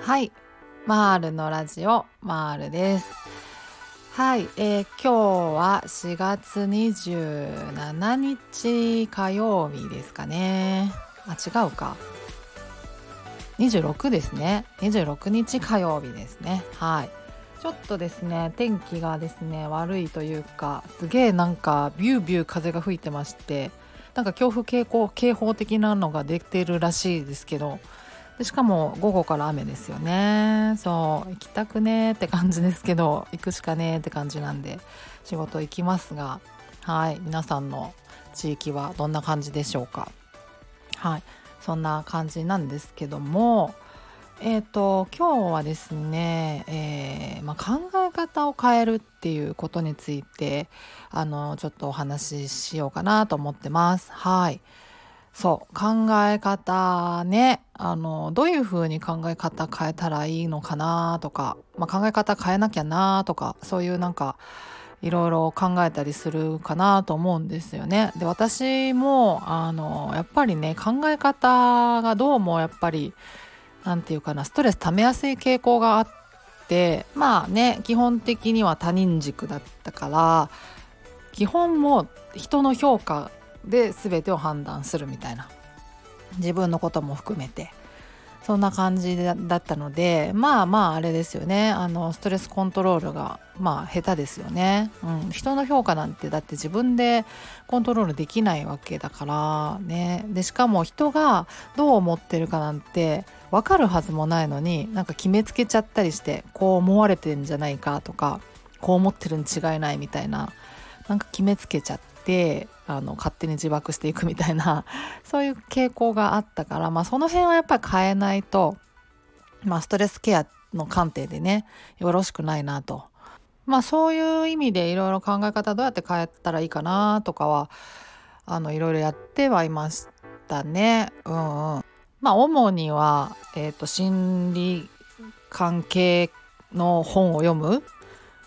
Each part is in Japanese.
はい。マールのラジオマールです。はい、えー、今日は4月27日火曜日ですかね。あ違うか。26ですね。26日火曜日ですね。はい。ちょっとですね天気がですね悪いというかすげえなんかビュービュー風が吹いてましてなんか恐怖警報警報的なのが出てるらしいですけどでしかも午後から雨ですよね。そう行きたくねって感じですけど行くしかねって感じなんで仕事行きますがはい皆さんの地域はどんな感じでしょうか。はいそんな感じなんですけどもえーと、今日はですね、えー、まあ、考え方を変えるっていうことについてあのちょっとお話ししようかなと思ってます。はいそう考え方ねあのどういうふうに考え方変えたらいいのかなとか、まあ、考え方変えなきゃなとかそういうなんかいろいろ考えたりするかなと思うんですよね。で私もあのやっぱりね考え方がどうもやっぱり何て言うかなストレス溜めやすい傾向があってまあね基本的には他人軸だったから基本も人の評価で全てを判断するみたいな自分のことも含めて。そんな感じだったのでまあまああれですよね。あのストレスコントロールがまあ下手ですよね、うん、人の評価なんてだって自分でコントロールできないわけだからね。でしかも人がどう思ってるかなんて分かるはずもないのになんか決めつけちゃったりしてこう思われてんじゃないかとかこう思ってるに違いないみたいななんか決めつけちゃってあの勝手に自爆していくみたいな そういう傾向があったから、まあ、その辺はやっぱり変えないと、まあ、ストレスケアの観点でねよろしくないなと。まあそういう意味でいろいろ考え方どうやって変えたらいいかなとかはいろいろやってはいましたね。うんうん。まあ主には、えーと心理関係の本を読む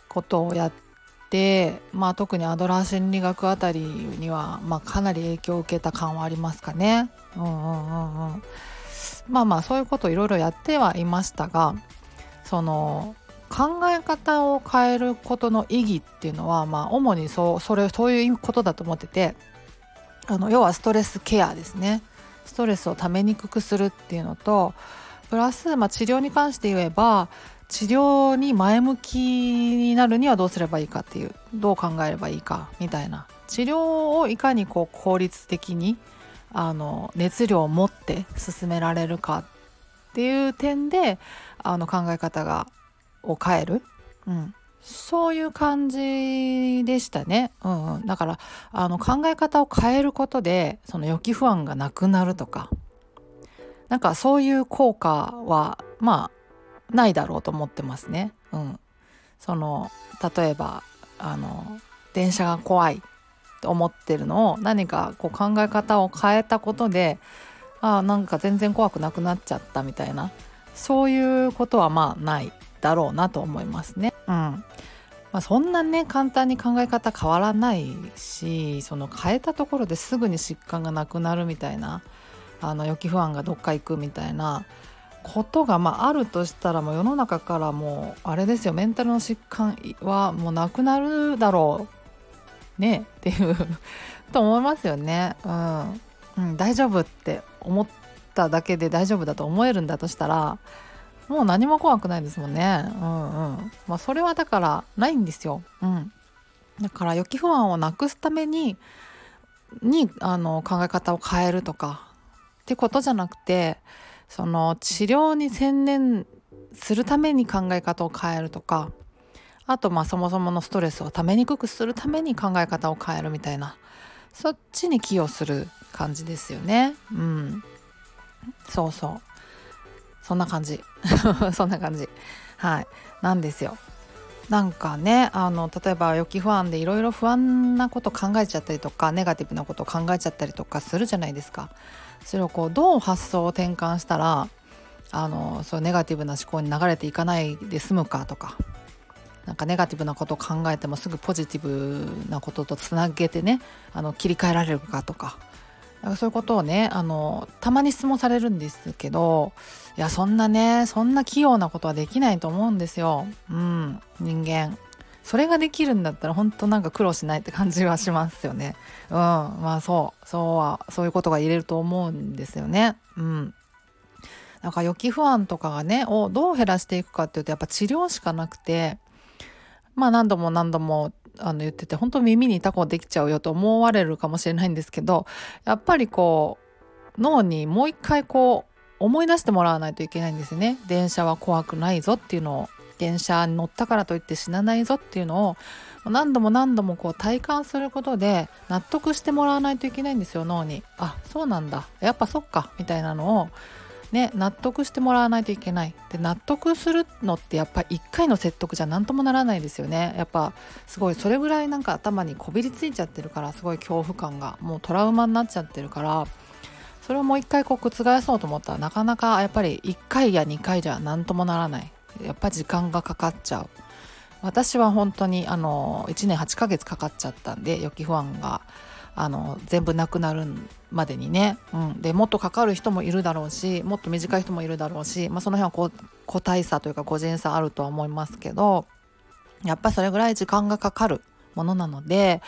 ことをやってで、まあ、特にアドラー心理学あたりには、まあ、かなり影響を受けた感はありますかね。うんうんうんうん、まあまあそういうことをいろいろやってはいましたがその考え方を変えることの意義っていうのは、まあ、主にそうそれそういうことだと思っててあの要はストレスケアですねストレスをためにくくするっていうのとプラス、まあ、治療に関して言えば治療に前向きになるにはどうすればいいかっていうどう考えればいいかみたいな。治療をいかにこう効率的にあの熱量を持って進められるかっていう点であの考え方がを変える、うん、そういう感じでしたね、うんうん、だからあの考え方を変えることでその予期不安がなくなるとか。なんかそういう効果はまあないだろうと思ってますね。うん、その例えばあの電車が怖いと思ってるのを何かこう考え方を変えたことであなんか全然怖くなくなっちゃったみたいなそういうことはまあないだろうなと思いますね。うんまあ、そんなね簡単に考え方変わらないしその変えたところですぐに疾患がなくなるみたいなあの予期不安がどっか行くみたいなことが、まあ、あるとしたらもう世の中からもうあれですよメンタルの疾患はもうなくなるだろう。ね。っていうと思いますよね、うん、うん、大丈夫って思っただけで大丈夫だと思えるんだとしたらもう何も怖くないですもんね。うんうん。まあそれはだからないんですよ。うん。だから予期不安をなくすためににあの考え方を変えるとかってことじゃなくてその治療に専念するために考え方を変えるとかあとまあそもそものストレスをためにくくするために考え方を変えるみたいなそっちに寄与する感じですよね。うん。そうそう。そんな感じ。そんな感じ。はい。なんですよ。なんかねあの例えば予期不安でいろいろ不安なこと考えちゃったりとかネガティブなことを考えちゃったりとかするじゃないですか。それをこうどう発想を転換したらあのそうネガティブな思考に流れていかないで済むかとかなんかネガティブなことを考えてもすぐポジティブなこととつなげてねあの切り替えられるかとかかそういうことをねあのたまに質問されるんですけどいやそんなねそんな器用なことはできないと思うんですよ。うん人間それができるんだったら本当なんか苦労しないって感じはしますよね。うん、まあそうそうはそういうことが言えると思うんですよね。うん。なんか予期不安とかがねをどう減らしていくかっていうとやっぱ治療しかなくてまあ何度も何度もあの言ってて本当耳にタコできちゃうよと思われるかもしれないんですけどやっぱりこう脳にもう一回こう思い出してもらわないといけないんですね。電車は怖くないぞっていうのを電車に乗ったからといって死なないぞっていうのを何度も何度もこう体感することで納得してもらわないといけないんですよ脳に。あそうなんだ。やっぱそっか。みたいなのをね納得してもらわないといけない。で納得するのってやっぱり1回の説得じゃ何ともならないですよね。やっぱすごいそれぐらいなんか頭にこびりついちゃってるからすごい恐怖感がもうトラウマになっちゃってるからそれをもう一回こう覆そうと思ったらなかなかやっぱり1回や2回じゃ何ともならない。やっぱ時間がかかっちゃう。私は本当にあの1年8ヶ月かかっちゃったんで予期不安が。あの全部なくなるまでにね、うん、でもっとかかる人もいるだろうしもっと短い人もいるだろうし、まあ、その辺は個体差というか個人差あるとは思いますけどやっぱりそれぐらい時間がかかるものなので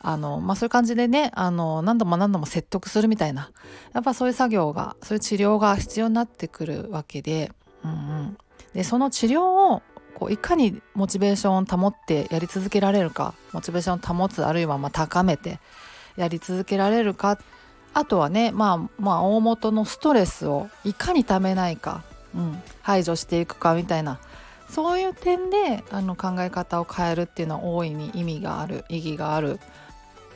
あの、まあ、そういう感じでねあの何度も何度も説得するみたいなやっぱそういう作業がそういう治療が必要になってくるわけで,、うんうん、でその治療をこういかにモチベーションを保ってやり続けられるかモチベーションを保つあるいはま高めてやり続けられるか。あとはねまあまあ大元のストレスをいかにためないか、うん、排除していくかみたいな。そういう点であの考え方を変えるっていうのは大いに意味がある。意義がある。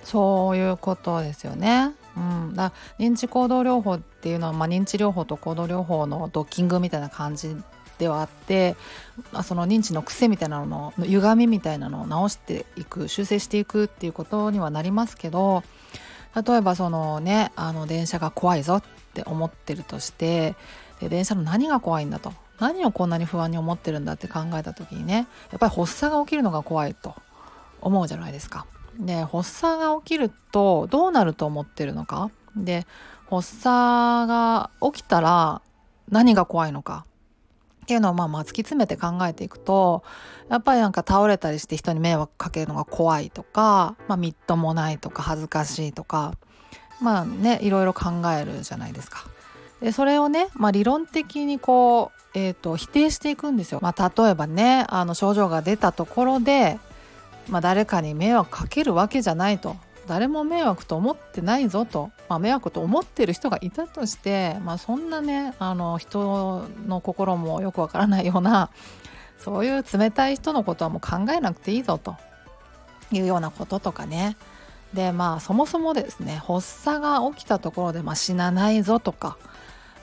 そういうことですよね。うん、だ認知行動療法っていうのは、まあ、認知療法と行動療法のドッキングみたいな感じではあってその認知の癖みたいなのの歪みみたいなのを直していく修正していくっていうことにはなりますけど例えばそのねあの電車が怖いぞって思ってるとしてで電車の何が怖いんだと。何をこんなに不安に思ってるんだって考えた時にねやっぱり発作が起きるのが怖いと。思うじゃないですか。で発作が起きるとどうなると思ってるのか。で発作が起きたら何が怖いのか。っていうのをまあまあ突き詰めて考えていくとやっぱりなんか倒れたりして人に迷惑かけるのが怖いとか、まあ、みっともないとか恥ずかしいとかまあねいろいろ考えるじゃないですか。でそれをね、まあ、理論的にこう、えーと、否定していくんですよ。まあ、例えばねあの症状が出たところで、まあ、誰かに迷惑かけるわけじゃないと誰も迷惑と思ってないぞと、まあ、迷惑と思ってる人がいたとして、まあ、そんなねあの人の心もよくわからないようなそういう冷たい人のことはもう考えなくていいぞというようなこととかね。でまあそもそもですね発作が起きたところで、まあ、死なないぞとか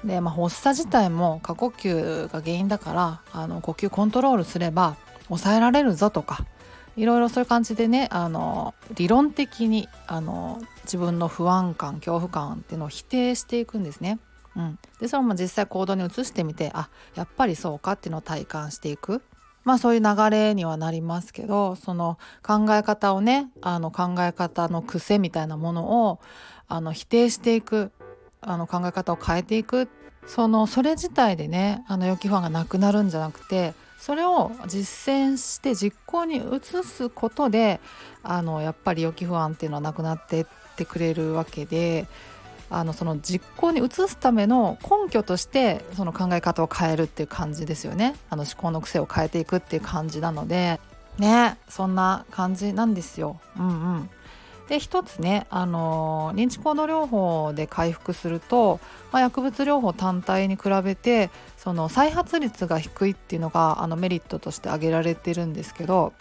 で、まあ、発作自体も過呼吸が原因だからあの呼吸コントロールすれば抑えられるぞとかいろいろそういう感じでねあの理論的にあの自分の不安感恐怖感っていうのを否定していくんですね。うん、でそれも実際行動に移してみてあやっぱりそうかっていうのを体感していく。まあそういう流れにはなりますけどその考え方をねあの考え方の癖みたいなものをあの否定していくあの考え方を変えていくそのそれ自体でねあの予期不安がなくなるんじゃなくてそれを実践して実行に移すことであのやっぱり予期不安っていうのはなくなってってくれるわけであのその実行に移すための根拠としてその考え方を変えるっていう感じですよね。あの思考の癖を変えていくっていう感じなので。ねそんな感じなんですよ。うんうん。で一つね、あの認知行動療法で回復すると、まあ、薬物療法単体に比べてその再発率が低いっていうのがあのメリットとして挙げられてるんですけど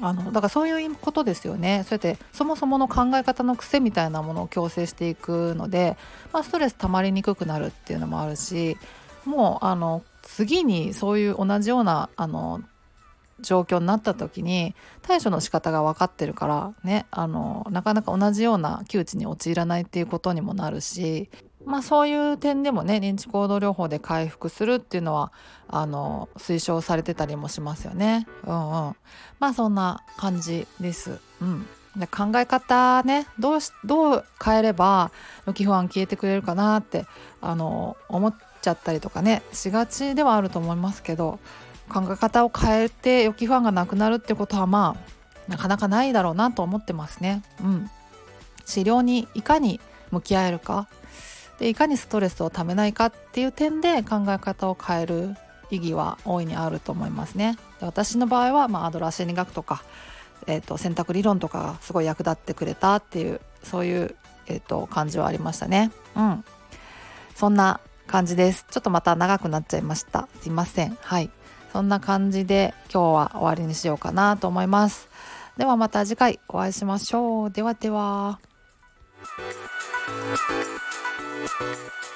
あのだからそういうことですよね。そうやってそもそもの考え方の癖みたいなものを矯正していくので、まあ、ストレス溜まりにくくなるっていうのもあるしもうあの次にそういう同じようなあの状況になった時に対処の仕方が分かってるからねあのなかなか同じような窮地に陥らないっていうことにもなるしまあそういう点でもね認知行動療法で回復するっていうのはあの推奨されてたりもしますよね。うんうん、まあそんな感じです。うんで考え方ねどうしどう変えれば予期不安消えてくれるかなってあの思っちゃったりとかねしがちではあると思いますけど考え方を変えて予期不安がなくなるってことはまあなかなかないだろうなと思ってますね。うん、治療にいかに向き合えるかでいかにストレスをためないかっていう点で考え方を変える意義は大いにあると思いますね。で私の場合は、まあ、アドラー心理学とか、えーと、選択理論とかがすごい役立ってくれたっていうそういう、えーと、感じはありましたね。うん、そんな感じです。ちょっとまた長くなっちゃいました。すいません。はい。そんな感じで今日は終わりにしようかなと思います。ではまた次回お会いしましょう。ではでは。Thank you.